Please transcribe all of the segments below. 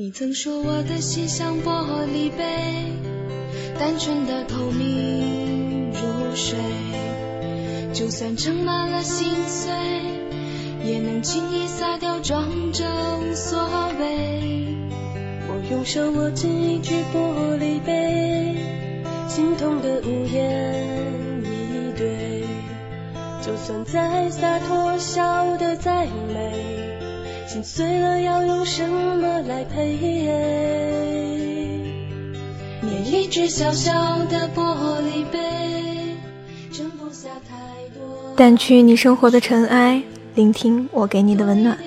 你曾说我的心像玻璃杯，单纯的透明如水，就算盛满了心碎，也能轻易洒掉，装着无所谓。我用手握紧一句玻璃杯，心痛的无言以对，就算再洒脱，笑得再美。心碎了要用什么来陪？念一只小小的玻璃杯，盛不下太多。掸去你生活的尘埃，聆听我给你的温暖。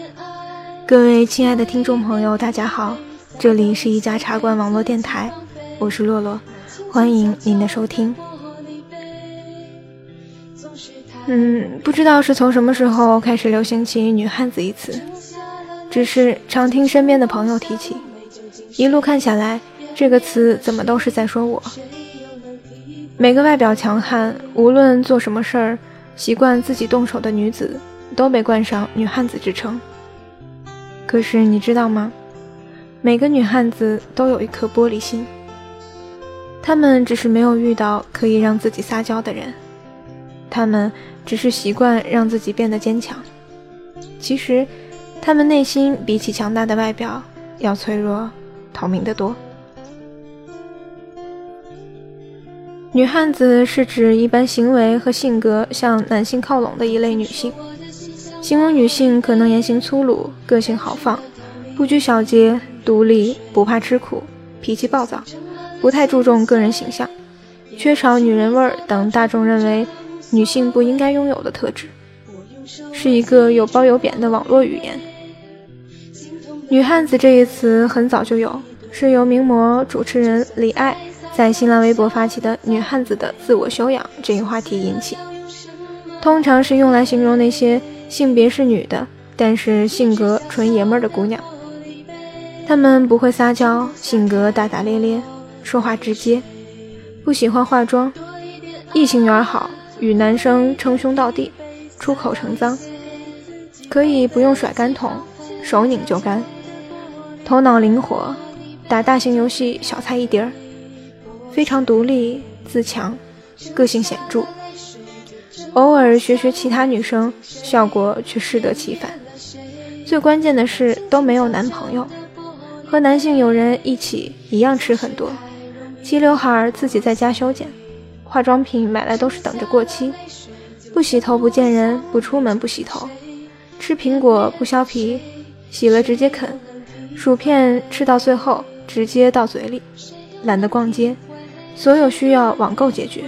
各位亲爱的听众朋友，大家好，这里是一家茶馆网络电台，我是洛洛，欢迎您的收听。嗯，不知道是从什么时候开始流行起“女汉子”一词。只是常听身边的朋友提起，一路看下来，这个词怎么都是在说我。每个外表强悍，无论做什么事儿，习惯自己动手的女子，都被冠上女汉子之称。可是你知道吗？每个女汉子都有一颗玻璃心，她们只是没有遇到可以让自己撒娇的人，她们只是习惯让自己变得坚强。其实。他们内心比起强大的外表要脆弱、透明得多。女汉子是指一般行为和性格向男性靠拢的一类女性，形容女性可能言行粗鲁、个性豪放、不拘小节、独立、不怕吃苦、脾气暴躁、不太注重个人形象、缺少女人味等大众认为女性不应该拥有的特质，是一个有褒有贬的网络语言。女汉子这一词很早就有，是由名模主持人李艾在新浪微博发起的“女汉子的自我修养”这一话题引起，通常是用来形容那些性别是女的，但是性格纯爷们儿的姑娘。她们不会撒娇，性格大大咧咧，说话直接，不喜欢化妆，异性缘好，与男生称兄道弟，出口成脏，可以不用甩干桶，手拧就干。头脑灵活，打大型游戏小菜一碟儿，非常独立自强，个性显著。偶尔学学其他女生，效果却适得其反。最关键的是都没有男朋友，和男性友人一起一样吃很多，齐刘海自己在家修剪，化妆品买来都是等着过期，不洗头不见人，不出门不洗头，吃苹果不削皮，洗了直接啃。薯片吃到最后直接到嘴里，懒得逛街，所有需要网购解决。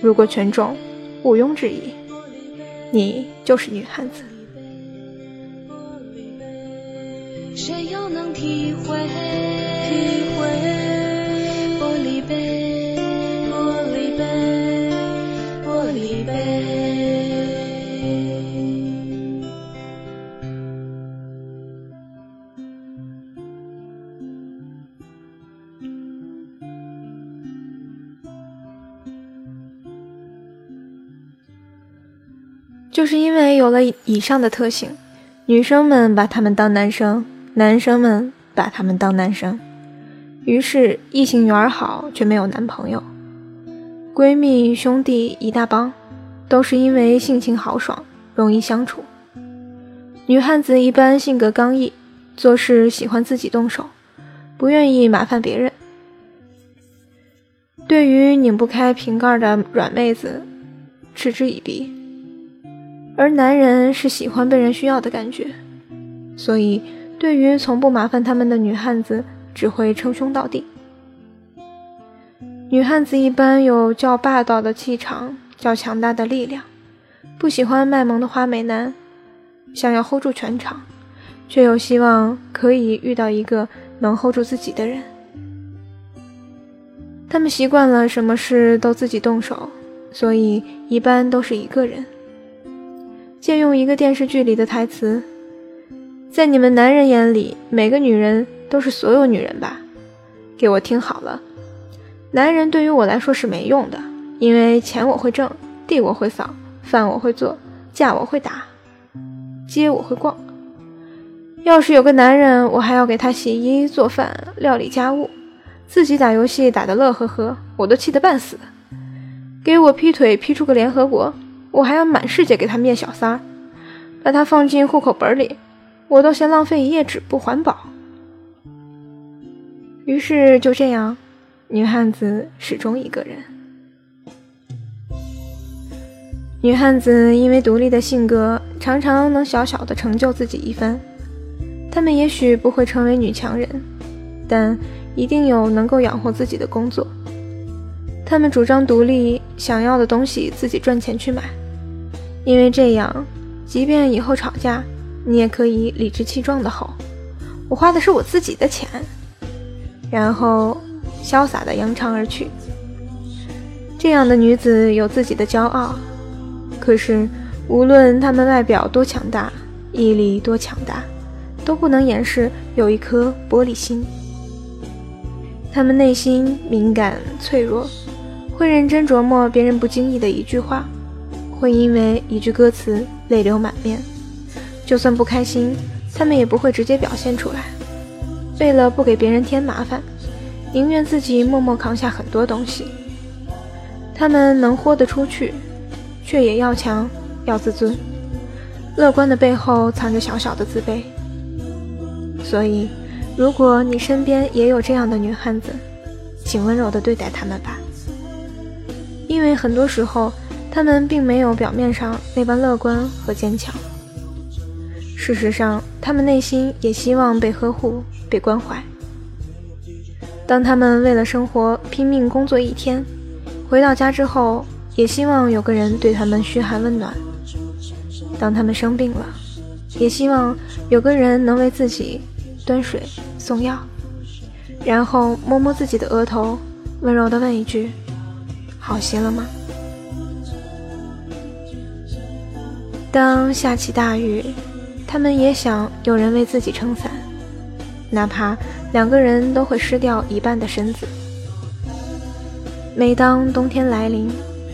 如果全中，毋庸置疑，你就是女汉子。谁又能体会？因为有了以上的特性，女生们把他们当男生，男生们把他们当男生，于是异性缘好却没有男朋友，闺蜜兄弟一大帮，都是因为性情豪爽，容易相处。女汉子一般性格刚毅，做事喜欢自己动手，不愿意麻烦别人。对于拧不开瓶盖的软妹子，嗤之以鼻。而男人是喜欢被人需要的感觉，所以对于从不麻烦他们的女汉子，只会称兄道弟。女汉子一般有较霸道的气场，较强大的力量，不喜欢卖萌的花美男，想要 hold 住全场，却又希望可以遇到一个能 hold 住自己的人。他们习惯了什么事都自己动手，所以一般都是一个人。借用一个电视剧里的台词，在你们男人眼里，每个女人都是所有女人吧？给我听好了，男人对于我来说是没用的，因为钱我会挣，地我会扫，饭我会做，架我会打，街我会逛。要是有个男人，我还要给他洗衣、做饭、料理家务，自己打游戏打得乐呵呵，我都气得半死。给我劈腿劈出个联合国，我还要满世界给他灭小三儿，把他放进户口本里，我都嫌浪费一页纸不环保。于是就这样，女汉子始终一个人。女汉子因为独立的性格，常常能小小的成就自己一番。她们也许不会成为女强人，但一定有能够养活自己的工作。她们主张独立，想要的东西自己赚钱去买，因为这样，即便以后吵架，你也可以理直气壮的吼：“我花的是我自己的钱。”然后潇洒地扬长而去。这样的女子有自己的骄傲，可是无论她们外表多强大，毅力多强大，都不能掩饰有一颗玻璃心。她们内心敏感脆弱，会认真琢磨别人不经意的一句话，会因为一句歌词泪流满面。就算不开心，他们也不会直接表现出来。为了不给别人添麻烦，宁愿自己默默扛下很多东西。他们能豁得出去，却也要强，要自尊。乐观的背后藏着小小的自卑。所以，如果你身边也有这样的女汉子，请温柔地对待她们吧。因为很多时候，他们并没有表面上那般乐观和坚强。事实上，他们内心也希望被呵护。被关怀。当他们为了生活拼命工作一天，回到家之后，也希望有个人对他们嘘寒问暖。当他们生病了，也希望有个人能为自己端水送药，然后摸摸自己的额头，温柔地问一句：“好些了吗？”当下起大雨，他们也想有人为自己撑伞。哪怕两个人都会湿掉一半的身子。每当冬天来临，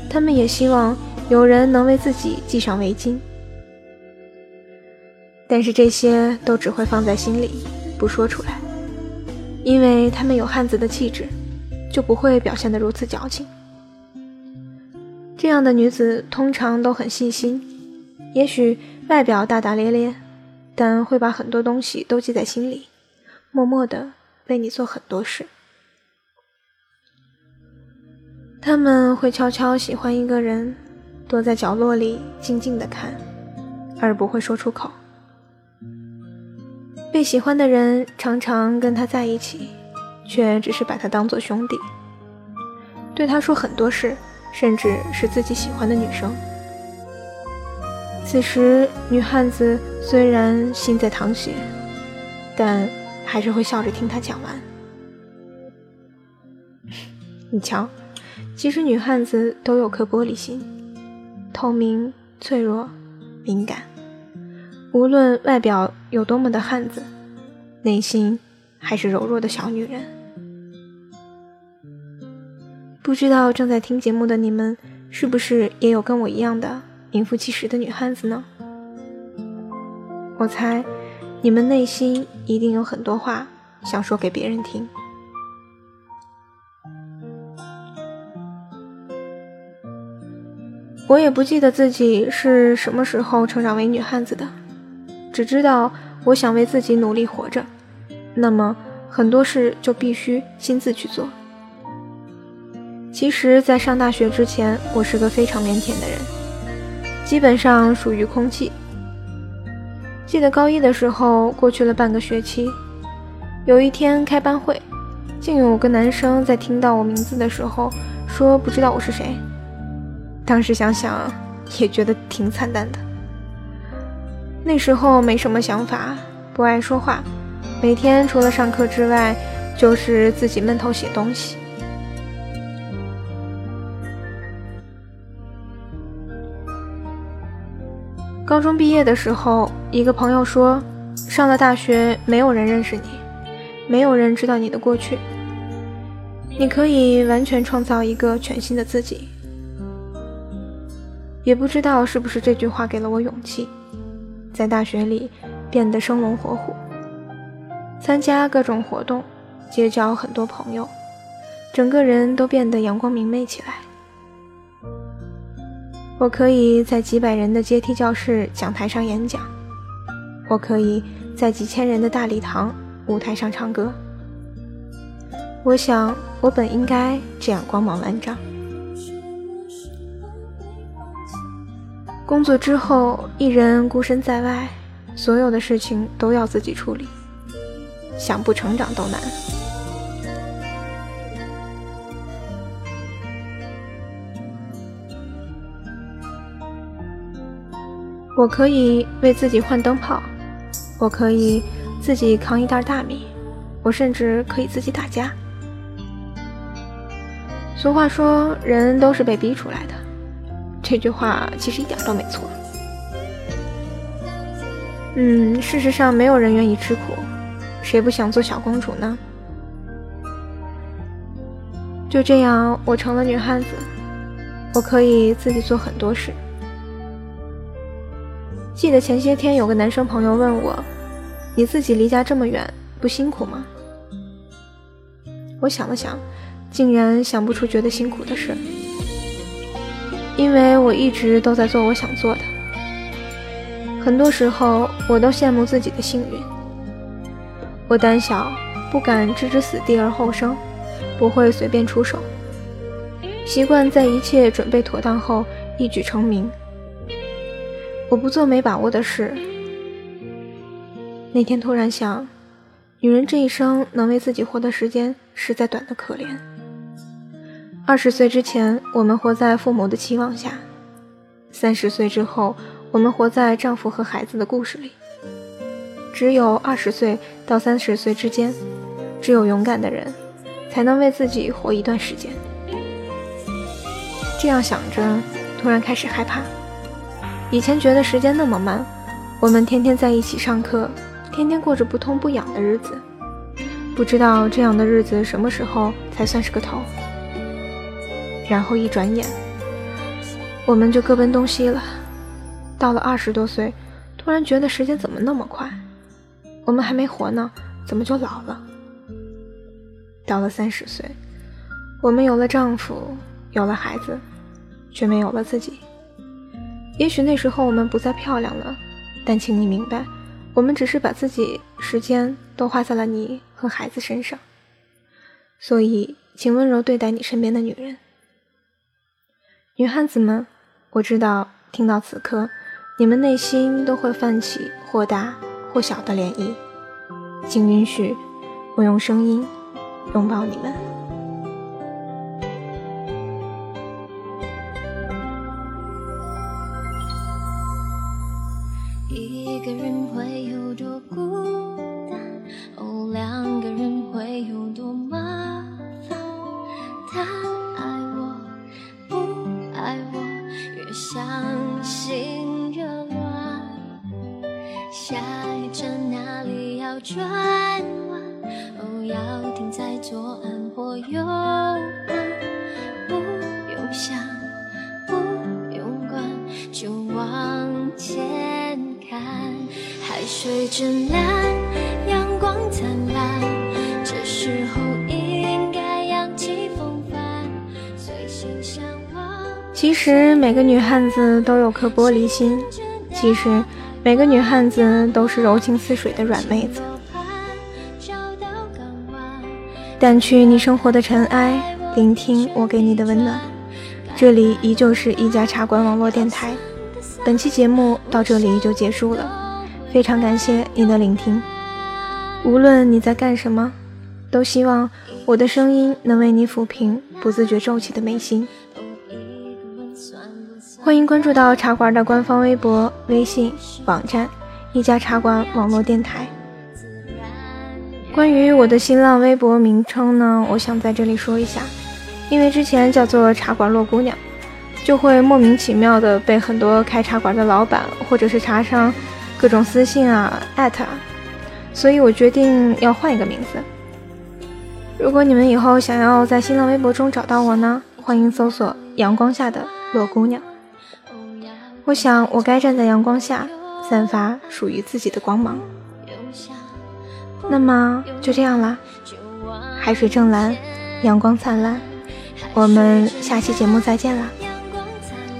他们也希望有人能为自己系上围巾。但是这些都只会放在心里，不说出来，因为他们有汉子的气质，就不会表现得如此矫情。这样的女子通常都很细心，也许外表大大咧咧，但会把很多东西都记在心里。默默的为你做很多事，他们会悄悄喜欢一个人，躲在角落里静静的看，而不会说出口。被喜欢的人常常跟他在一起，却只是把他当做兄弟，对他说很多事，甚至是自己喜欢的女生。此时，女汉子虽然心在淌血，但。还是会笑着听他讲完。你瞧，其实女汉子都有颗玻璃心，透明、脆弱、敏感。无论外表有多么的汉子，内心还是柔弱的小女人。不知道正在听节目的你们，是不是也有跟我一样的名副其实的女汉子呢？我猜。你们内心一定有很多话想说给别人听。我也不记得自己是什么时候成长为女汉子的，只知道我想为自己努力活着，那么很多事就必须亲自去做。其实，在上大学之前，我是个非常腼腆的人，基本上属于空气。记得高一的时候，过去了半个学期，有一天开班会，竟有个男生在听到我名字的时候说不知道我是谁。当时想想也觉得挺惨淡的。那时候没什么想法，不爱说话，每天除了上课之外就是自己闷头写东西。高中毕业的时候，一个朋友说：“上了大学，没有人认识你，没有人知道你的过去，你可以完全创造一个全新的自己。”也不知道是不是这句话给了我勇气，在大学里变得生龙活虎，参加各种活动，结交很多朋友，整个人都变得阳光明媚起来。我可以在几百人的阶梯教室讲台上演讲，我可以在几千人的大礼堂舞台上唱歌。我想，我本应该这样光芒万丈。工作之后，一人孤身在外，所有的事情都要自己处理，想不成长都难。我可以为自己换灯泡，我可以自己扛一袋大米，我甚至可以自己打架。俗话说，人都是被逼出来的。这句话其实一点都没错。嗯，事实上，没有人愿意吃苦，谁不想做小公主呢？就这样，我成了女汉子，我可以自己做很多事。记得前些天有个男生朋友问我：“你自己离家这么远，不辛苦吗？”我想了想，竟然想不出觉得辛苦的事。因为我一直都在做我想做的，很多时候我都羡慕自己的幸运。我胆小，不敢置之死地而后生，不会随便出手，习惯在一切准备妥当后一举成名。我不做没把握的事。那天突然想，女人这一生能为自己活的时间实在短得可怜。二十岁之前，我们活在父母的期望下；三十岁之后，我们活在丈夫和孩子的故事里。只有二十岁到三十岁之间，只有勇敢的人，才能为自己活一段时间。这样想着，突然开始害怕。以前觉得时间那么慢，我们天天在一起上课，天天过着不痛不痒的日子，不知道这样的日子什么时候才算是个头。然后一转眼，我们就各奔东西了。到了二十多岁，突然觉得时间怎么那么快？我们还没活呢，怎么就老了？到了三十岁，我们有了丈夫，有了孩子，却没有了自己。也许那时候我们不再漂亮了，但请你明白，我们只是把自己时间都花在了你和孩子身上。所以，请温柔对待你身边的女人。女汉子们，我知道，听到此刻，你们内心都会泛起或大或小的涟漪，请允许我用声音拥抱你们。一个人会有多孤单？哦，两个人会有多麻烦？他爱我，不爱我，越。相信越乱，下一站哪里要转弯？哦，要停在左岸或右岸，不用想，不用管，就往前看。海水真蓝，阳光灿烂，这时候应该扬起风帆，随心向往。其实每个女汉子都有颗玻璃心，其实每个女汉子都是柔情似水的软妹子。掸去你生活的尘埃，聆听我给你的温暖。这里依旧是一家茶馆网络电台，本期节目到这里就结束了，非常感谢你的聆听。无论你在干什么，都希望我的声音能为你抚平不自觉皱起的眉心。欢迎关注到茶馆的官方微博、微信、网站，一家茶馆网络电台。关于我的新浪微博名称呢，我想在这里说一下，因为之前叫做茶馆洛姑娘，就会莫名其妙的被很多开茶馆的老板或者是茶商各种私信啊艾特啊所以我决定要换一个名字。如果你们以后想要在新浪微博中找到我呢欢迎搜索阳光下的洛姑娘我想我该站在阳光下散发属于自己的光芒。那么就这样啦。海水正蓝阳光灿烂。我们下期节目再见啦。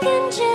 感觉